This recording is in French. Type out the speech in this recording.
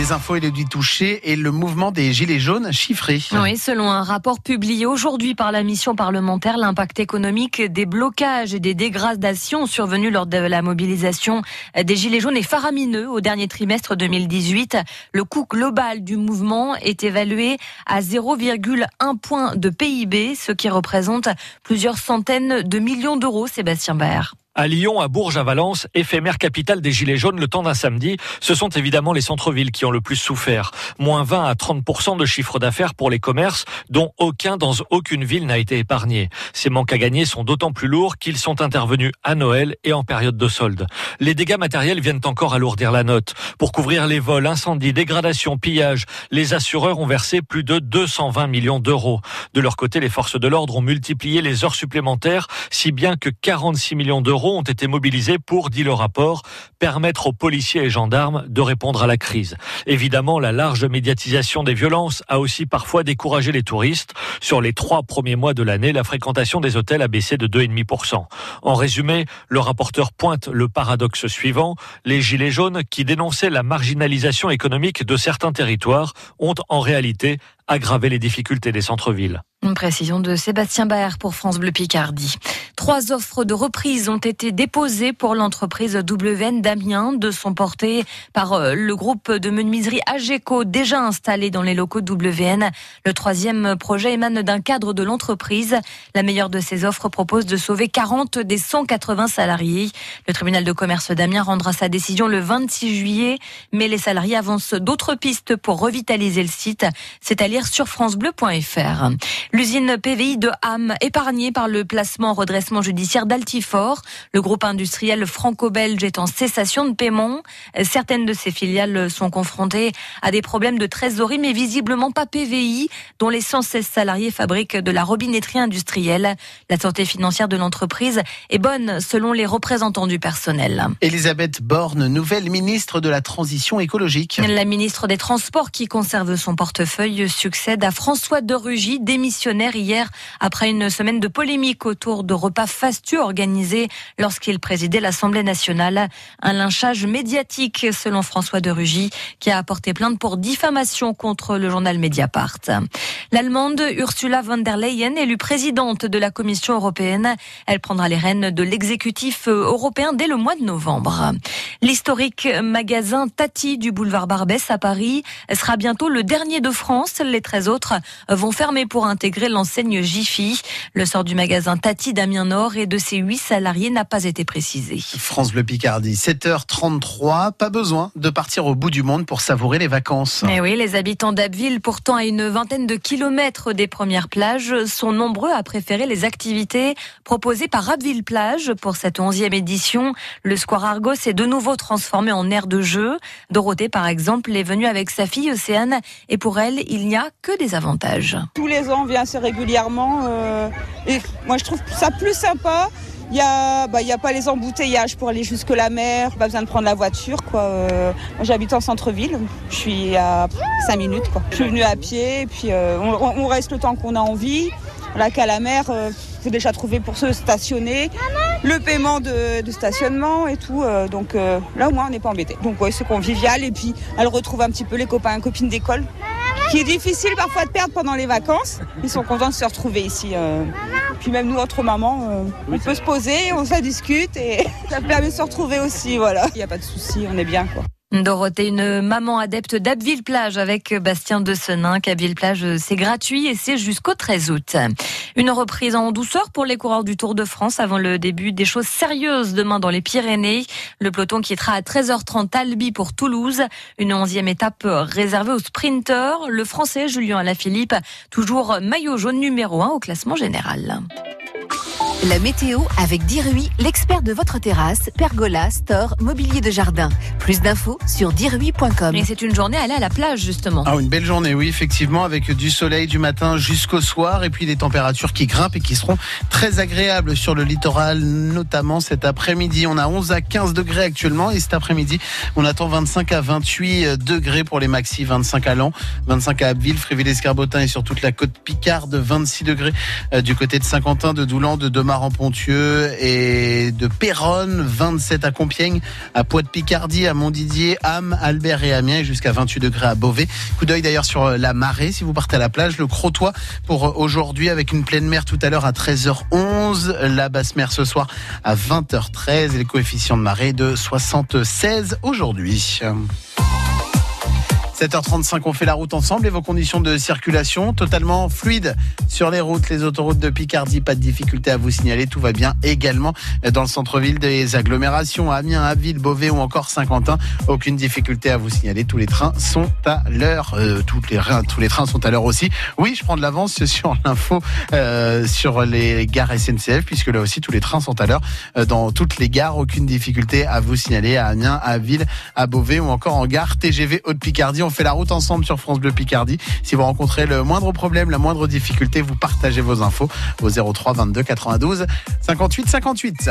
Les infos et les touché et le mouvement des Gilets jaunes chiffré. Oui, selon un rapport publié aujourd'hui par la mission parlementaire, l'impact économique des blocages et des dégradations survenus lors de la mobilisation des Gilets jaunes est faramineux au dernier trimestre 2018. Le coût global du mouvement est évalué à 0,1 point de PIB, ce qui représente plusieurs centaines de millions d'euros, Sébastien Baer. À Lyon, à Bourges, à Valence, éphémère capitale des Gilets jaunes le temps d'un samedi, ce sont évidemment les centres-villes qui ont le plus souffert. Moins 20 à 30% de chiffre d'affaires pour les commerces, dont aucun dans aucune ville n'a été épargné. Ces manques à gagner sont d'autant plus lourds qu'ils sont intervenus à Noël et en période de solde. Les dégâts matériels viennent encore alourdir la note. Pour couvrir les vols, incendies, dégradations, pillages, les assureurs ont versé plus de 220 millions d'euros. De leur côté, les forces de l'ordre ont multiplié les heures supplémentaires, si bien que 46 millions d'euros ont été mobilisés pour, dit le rapport, permettre aux policiers et gendarmes de répondre à la crise. Évidemment, la large médiatisation des violences a aussi parfois découragé les touristes. Sur les trois premiers mois de l'année, la fréquentation des hôtels a baissé de 2,5%. En résumé, le rapporteur pointe le paradoxe suivant. Les Gilets jaunes, qui dénonçaient la marginalisation économique de certains territoires, ont en réalité aggravé les difficultés des centres-villes. Une précision de Sébastien Baer pour France Bleu Picardie. Trois offres de reprise ont été déposées pour l'entreprise WN d'Amiens de son portée par euh, le groupe de menuiserie AGECO déjà installé dans les locaux WN. Le troisième projet émane d'un cadre de l'entreprise. La meilleure de ces offres propose de sauver 40 des 180 salariés. Le tribunal de commerce d'Amiens rendra sa décision le 26 juillet, mais les salariés avancent d'autres pistes pour revitaliser le site. C'est à lire sur francebleu.fr. L'usine PVI de Ham, épargnée par le placement en redressement judiciaire d'Altifort. Le groupe industriel franco-belge est en cessation de paiement. Certaines de ses filiales sont confrontées à des problèmes de trésorerie, mais visiblement pas PVI, dont les 116 salariés fabriquent de la robinetterie industrielle. La santé financière de l'entreprise est bonne selon les représentants du personnel. Elisabeth Borne, nouvelle ministre de la Transition écologique. La ministre des Transports qui conserve son portefeuille succède à François de Rugy, démissionnaire hier après une semaine de polémique autour de repas fastueux organisés lorsqu'il présidait l'Assemblée nationale. Un lynchage médiatique selon François de Rugy qui a apporté plainte pour diffamation contre le journal Mediapart. L'Allemande Ursula von der Leyen, élue présidente de la Commission européenne, elle prendra les rênes de l'exécutif européen dès le mois de novembre. L'historique magasin Tati du boulevard Barbès à Paris sera bientôt le dernier de France. Les 13 autres vont fermer pour intégrer l'enseigne Jiffy. Le sort du magasin Tati d'Amiens Nord et de ses huit salariés n'a pas été précisé. France Bleu Picardie, 7h33, pas besoin de partir au bout du monde pour savourer les vacances. Mais oui, les habitants d'Abbeville, pourtant à une vingtaine de kilomètres des premières plages, sont nombreux à préférer les activités proposées par Abbeville Plage pour cette onzième édition. Le Square Argos est de nouveau transformé en aire de jeu. Dorothée, par exemple, est venue avec sa fille Océane et pour elle, il n'y a que des avantages. Tous les ans, vient assez régulièrement. Euh, et moi, je trouve ça plus sympa. Il n'y a, bah, a pas les embouteillages pour aller jusque la mer, pas besoin de prendre la voiture. Quoi. Euh, j'habite en centre-ville, je suis à 5 minutes. Quoi. Je suis venue à pied, et puis euh, on, reste le temps qu'on a envie. Là qu'à la mer, il faut déjà trouver pour se stationner, le paiement de, stationnement et tout. donc là, au moins, on n'est pas embêté. Donc ouais, c'est convivial, et puis elle retrouve un petit peu les copains et copines d'école qui est difficile parfois de perdre pendant les vacances. Ils sont contents de se retrouver ici. Euh. Puis même nous, entre mamans, euh, on peut se poser, on se discute et ça permet de se retrouver aussi. Voilà. Il n'y a pas de souci, on est bien. quoi. Dorothée, une maman adepte d'Abbeville Plage avec Bastien de Senin. Abbeville Plage, c'est gratuit et c'est jusqu'au 13 août. Une reprise en douceur pour les coureurs du Tour de France avant le début des choses sérieuses demain dans les Pyrénées. Le peloton quittera à 13h30 Albi pour Toulouse. Une onzième étape réservée aux sprinteurs. Le français Julien Alaphilippe, toujours maillot jaune numéro 1 au classement général. La météo avec Dirui, l'expert de votre terrasse, pergola, store, mobilier de jardin. Plus d'infos sur dirui.com. Et c'est une journée à aller à la plage justement. Ah, une belle journée, oui, effectivement, avec du soleil du matin jusqu'au soir et puis des températures qui grimpent et qui seront très agréables sur le littoral, notamment cet après-midi. On a 11 à 15 degrés actuellement et cet après-midi, on attend 25 à 28 degrés pour les maxi, 25 à Lens, 25 à Abbeville, Fréville-Escarbotin et sur toute la côte Picarde, 26 degrés euh, du côté de Saint-Quentin, de Doulan, de Demar en Pontieux et de Péronne, 27 à Compiègne, à Poix de Picardie, à Montdidier, Ham, Albert et Amiens, jusqu'à 28 degrés à Beauvais. Coup d'œil d'ailleurs sur la marée si vous partez à la plage, le Crotoy pour aujourd'hui avec une pleine mer tout à l'heure à 13h11, la basse mer ce soir à 20h13 et les coefficients de marée de 76 aujourd'hui. 7h35, on fait la route ensemble et vos conditions de circulation totalement fluides sur les routes, les autoroutes de Picardie, pas de difficulté à vous signaler, tout va bien également dans le centre-ville des agglomérations, Amiens, Abbeville, Beauvais ou encore Saint-Quentin, aucune difficulté à vous signaler, tous les trains sont à l'heure, euh, tous, les, tous les trains sont à l'heure aussi. Oui, je prends de l'avance sur l'info euh, sur les gares SNCF puisque là aussi tous les trains sont à l'heure euh, dans toutes les gares, aucune difficulté à vous signaler à Amiens, à à Beauvais ou encore en gare TGV Haute-Picardie on fait la route ensemble sur France Bleu Picardie. Si vous rencontrez le moindre problème, la moindre difficulté, vous partagez vos infos au 03 22 92 58 58.